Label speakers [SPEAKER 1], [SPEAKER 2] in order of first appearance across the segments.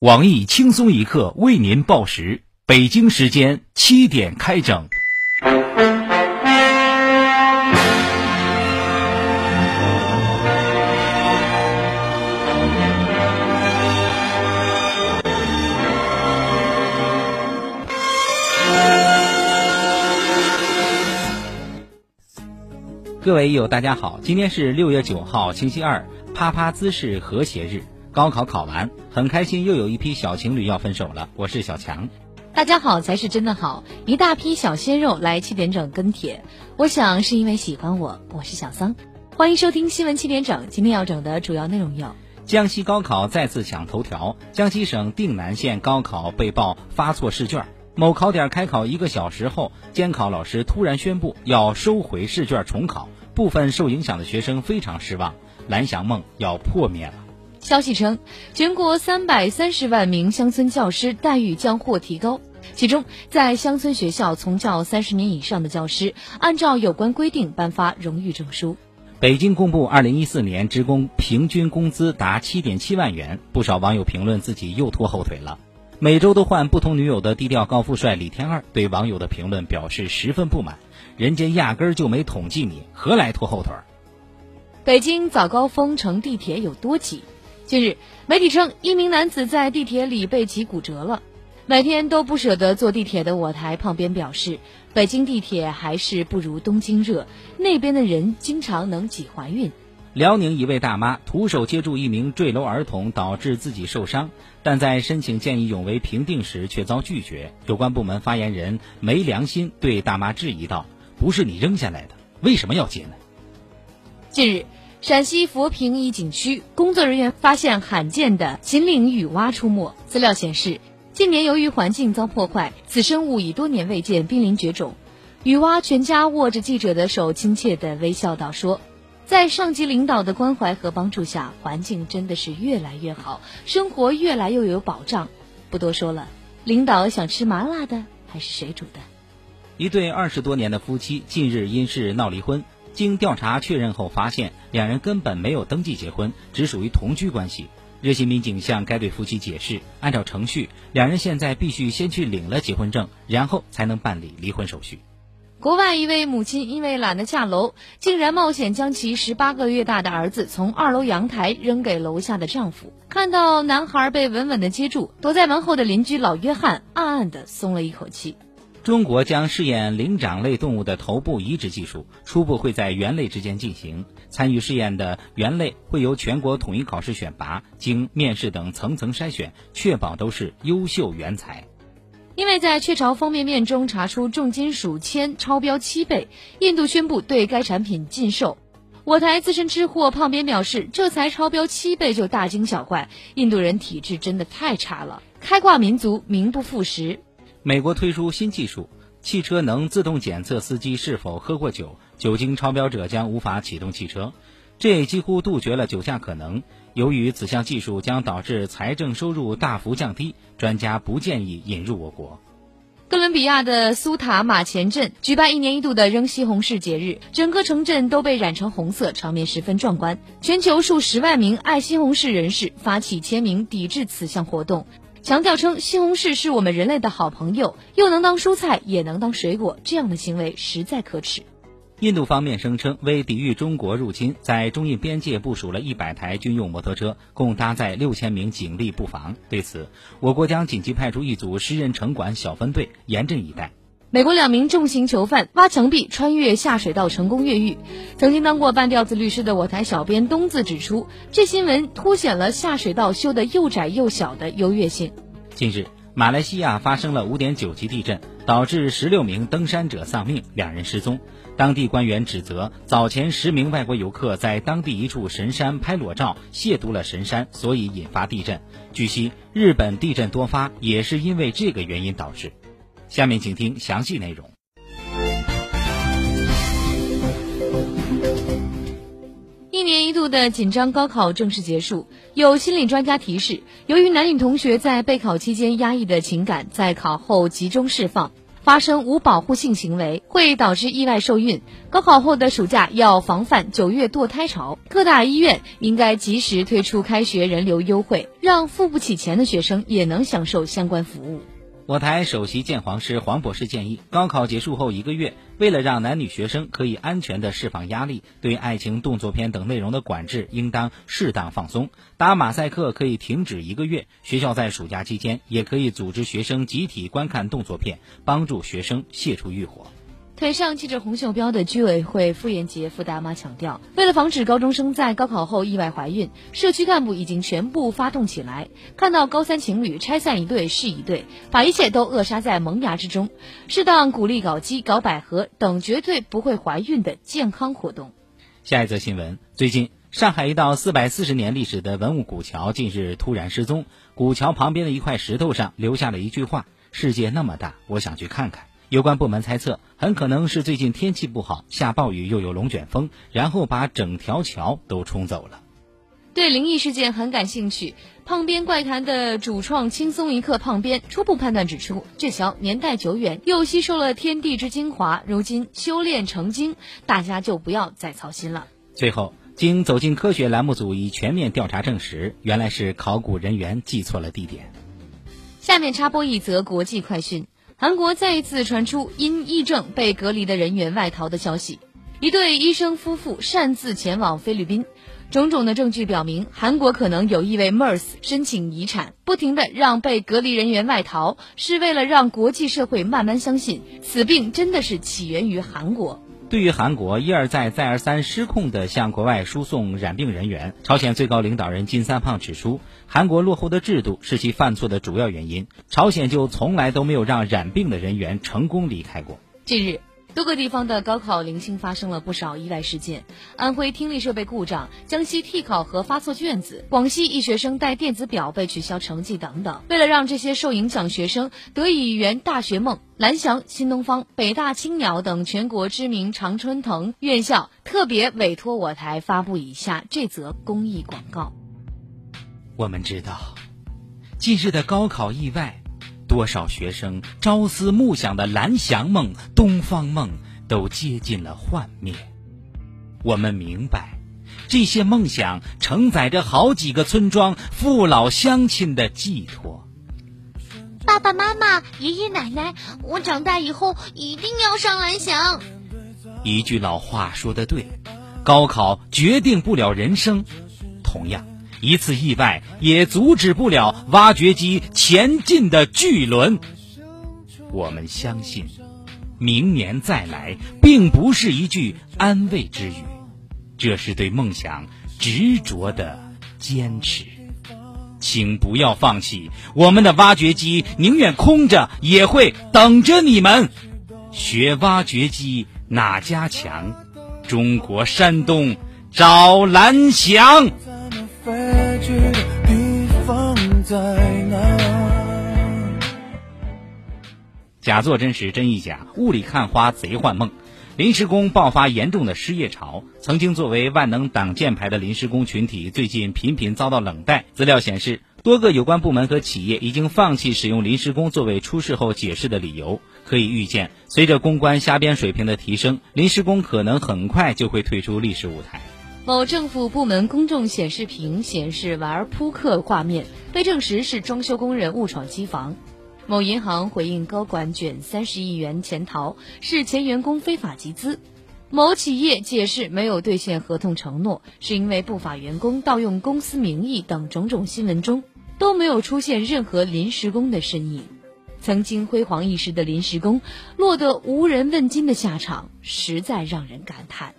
[SPEAKER 1] 网易轻松一刻为您报时，北京时间七点开整。各位友，大家好，今天是六月九号，星期二，啪啪姿势和谐日。高考考完，很开心，又有一批小情侣要分手了。我是小强，
[SPEAKER 2] 大家好才是真的好，一大批小鲜肉来七点整跟帖。我想是因为喜欢我，我是小桑。欢迎收听新闻七点整，今天要整的主要内容有：
[SPEAKER 1] 江西高考再次抢头条，江西省定南县高考被曝发错试卷，某考点开考一个小时后，监考老师突然宣布要收回试卷重考，部分受影响的学生非常失望，蓝翔梦要破灭了。
[SPEAKER 2] 消息称，全国三百三十万名乡村教师待遇将获提高，其中在乡村学校从教三十年以上的教师，按照有关规定颁发荣誉证书。
[SPEAKER 1] 北京公布二零一四年职工平均工资达七点七万元，不少网友评论自己又拖后腿了。每周都换不同女友的低调高富帅李天二对网友的评论表示十分不满，人家压根儿就没统计你，何来拖后腿？
[SPEAKER 2] 北京早高峰乘地铁有多挤？近日，媒体称一名男子在地铁里被挤骨折了。每天都不舍得坐地铁的我台胖边表示，北京地铁还是不如东京热，那边的人经常能挤怀孕。
[SPEAKER 1] 辽宁一位大妈徒手接住一名坠楼儿童，导致自己受伤，但在申请见义勇为评定时却遭拒绝。有关部门发言人没良心对大妈质疑道：“不是你扔下来的，为什么要接呢？”
[SPEAKER 2] 近日。陕西佛坪一景区工作人员发现罕见的秦岭雨蛙出没。资料显示，近年由于环境遭破坏，此生物已多年未见，濒临绝种。雨蛙全家握着记者的手，亲切地微笑道：“说，在上级领导的关怀和帮助下，环境真的是越来越好，生活越来越有保障。不多说了，领导想吃麻辣的还是水煮的？”
[SPEAKER 1] 一对二十多年的夫妻近日因事闹离婚。经调查确认后，发现两人根本没有登记结婚，只属于同居关系。热心民警向该对夫妻解释，按照程序，两人现在必须先去领了结婚证，然后才能办理离婚手续。
[SPEAKER 2] 国外一位母亲因为懒得下楼，竟然冒险将其十八个月大的儿子从二楼阳台扔给楼下的丈夫。看到男孩被稳稳的接住，躲在门后的邻居老约翰暗暗的松了一口气。
[SPEAKER 1] 中国将试验灵长类动物的头部移植技术，初步会在猿类之间进行。参与试验的猿类会由全国统一考试选拔，经面试等层层筛选，确保都是优秀原材。
[SPEAKER 2] 因为在雀巢方便面中查出重金属铅超标七倍，印度宣布对该产品禁售。我台资深吃货胖边表示，这才超标七倍就大惊小怪，印度人体质真的太差了，开挂民族名不副实。
[SPEAKER 1] 美国推出新技术，汽车能自动检测司机是否喝过酒，酒精超标者将无法启动汽车，这也几乎杜绝了酒驾可能。由于此项技术将导致财政收入大幅降低，专家不建议引入我国。
[SPEAKER 2] 哥伦比亚的苏塔马前镇举办一年一度的扔西红柿节日，整个城镇都被染成红色，场面十分壮观。全球数十万名爱西红柿人士发起签名抵制此项活动。强调称，西红柿是我们人类的好朋友，又能当蔬菜，也能当水果，这样的行为实在可耻。
[SPEAKER 1] 印度方面声称，为抵御中国入侵，在中印边界部署了一百台军用摩托车，共搭载六千名警力布防。对此，我国将紧急派出一组十人城管小分队，严阵以待。
[SPEAKER 2] 美国两名重刑囚犯挖墙壁穿越下水道成功越狱。曾经当过半吊子律师的我台小编东子指出，这新闻凸显了下水道修得又窄又小的优越性。
[SPEAKER 1] 近日，马来西亚发生了五点九级地震，导致十六名登山者丧命，两人失踪。当地官员指责早前十名外国游客在当地一处神山拍裸照，亵渎了神山，所以引发地震。据悉，日本地震多发也是因为这个原因导致。下面请听详细内容。
[SPEAKER 2] 一年一度的紧张高考正式结束，有心理专家提示，由于男女同学在备考期间压抑的情感在考后集中释放，发生无保护性行为，会导致意外受孕。高考后的暑假要防范九月堕胎潮，各大医院应该及时推出开学人流优惠，让付不起钱的学生也能享受相关服务。
[SPEAKER 1] 我台首席鉴黄师黄博士建议，高考结束后一个月，为了让男女学生可以安全地释放压力，对爱情动作片等内容的管制应当适当放松。打马赛克可以停止一个月，学校在暑假期间也可以组织学生集体观看动作片，帮助学生泄出欲火。
[SPEAKER 2] 腿上系着红袖标的居委会傅艳杰傅大妈强调，为了防止高中生在高考后意外怀孕，社区干部已经全部发动起来。看到高三情侣拆散一对是一对，把一切都扼杀在萌芽之中。适当鼓励搞基、搞百合等绝对不会怀孕的健康活动。
[SPEAKER 1] 下一则新闻：最近，上海一道四百四十年历史的文物古桥近日突然失踪，古桥旁边的一块石头上留下了一句话：“世界那么大，我想去看看。”有关部门猜测，很可能是最近天气不好，下暴雨又有龙卷风，然后把整条桥都冲走了。
[SPEAKER 2] 对灵异事件很感兴趣，胖边怪谈的主创轻松一刻胖边初步判断指出，这桥年代久远，又吸收了天地之精华，如今修炼成精，大家就不要再操心了。
[SPEAKER 1] 最后，经走进科学栏目组已全面调查证实，原来是考古人员记错了地点。
[SPEAKER 2] 下面插播一则国际快讯。韩国再一次传出因疫症被隔离的人员外逃的消息，一对医生夫妇擅自前往菲律宾，种种的证据表明，韩国可能有意为 MERS 申请遗产，不停的让被隔离人员外逃，是为了让国际社会慢慢相信此病真的是起源于韩国。
[SPEAKER 1] 对于韩国一而再、再而三失控地向国外输送染病人员，朝鲜最高领导人金三胖指出，韩国落后的制度是其犯错的主要原因。朝鲜就从来都没有让染病的人员成功离开过。
[SPEAKER 2] 近日。多个地方的高考零星发生了不少意外事件，安徽听力设备故障，江西替考核发错卷子，广西一学生带电子表被取消成绩等等。为了让这些受影响学生得以圆大学梦，蓝翔、新东方、北大、青鸟等全国知名常春藤院校特别委托我台发布以下这则公益广告。
[SPEAKER 1] 我们知道，近日的高考意外。多少学生朝思暮想的蓝翔梦、东方梦都接近了幻灭。我们明白，这些梦想承载着好几个村庄父老乡亲的寄托。
[SPEAKER 3] 爸爸妈妈、爷爷奶奶，我长大以后一定要上蓝翔。
[SPEAKER 1] 一句老话说得对，高考决定不了人生，同样。一次意外也阻止不了挖掘机前进的巨轮。我们相信，明年再来，并不是一句安慰之语，这是对梦想执着的坚持。请不要放弃，我们的挖掘机宁愿空着，也会等着你们。学挖掘机哪家强？中国山东找蓝翔。假作真实，真亦假。雾里看花，贼幻梦。临时工爆发严重的失业潮。曾经作为万能挡箭牌的临时工群体，最近频频遭到冷待。资料显示，多个有关部门和企业已经放弃使用临时工作为出事后解释的理由。可以预见，随着公关瞎编水平的提升，临时工可能很快就会退出历史舞台。
[SPEAKER 2] 某政府部门公众显示屏显示玩扑克画面，被证实是装修工人误闯机房。某银行回应高管卷三十亿元潜逃是前员工非法集资。某企业解释没有兑现合同承诺，是因为不法员工盗用公司名义等种种新闻中都没有出现任何临时工的身影。曾经辉煌一时的临时工落得无人问津的下场，实在让人感叹。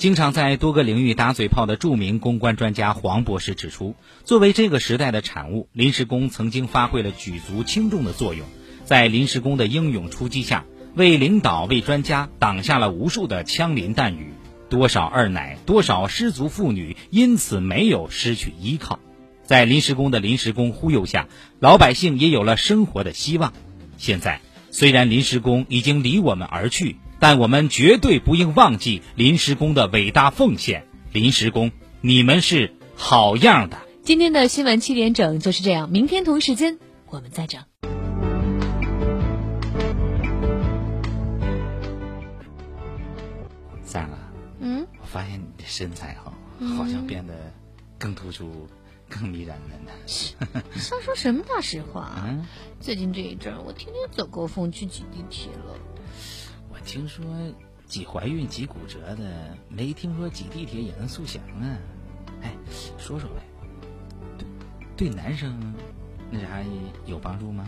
[SPEAKER 1] 经常在多个领域打嘴炮的著名公关专家黄博士指出，作为这个时代的产物，临时工曾经发挥了举足轻重的作用。在临时工的英勇出击下，为领导、为专家挡下了无数的枪林弹雨。多少二奶、多少失足妇女因此没有失去依靠。在临时工的临时工忽悠下，老百姓也有了生活的希望。现在，虽然临时工已经离我们而去。但我们绝对不应忘记临时工的伟大奉献。临时工你们是好样的。
[SPEAKER 2] 今天的新闻七点整就是这样明天同一时间我们再整
[SPEAKER 1] 三儿
[SPEAKER 2] 嗯？
[SPEAKER 1] 我发现你的身材
[SPEAKER 2] 哦
[SPEAKER 1] 好像变得更突出更迷人了呢。
[SPEAKER 2] 瞎说什么大实话
[SPEAKER 1] 嗯？
[SPEAKER 2] 最近这一阵我天天走高峰去挤地铁了。
[SPEAKER 1] 听说挤怀孕、挤骨折的，没听说挤地铁也能速降啊。哎，说说呗，对对男生那啥有帮助吗？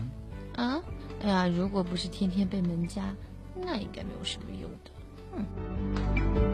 [SPEAKER 2] 啊，哎呀，如果不是天天被门夹，那应该没有什么用的。嗯。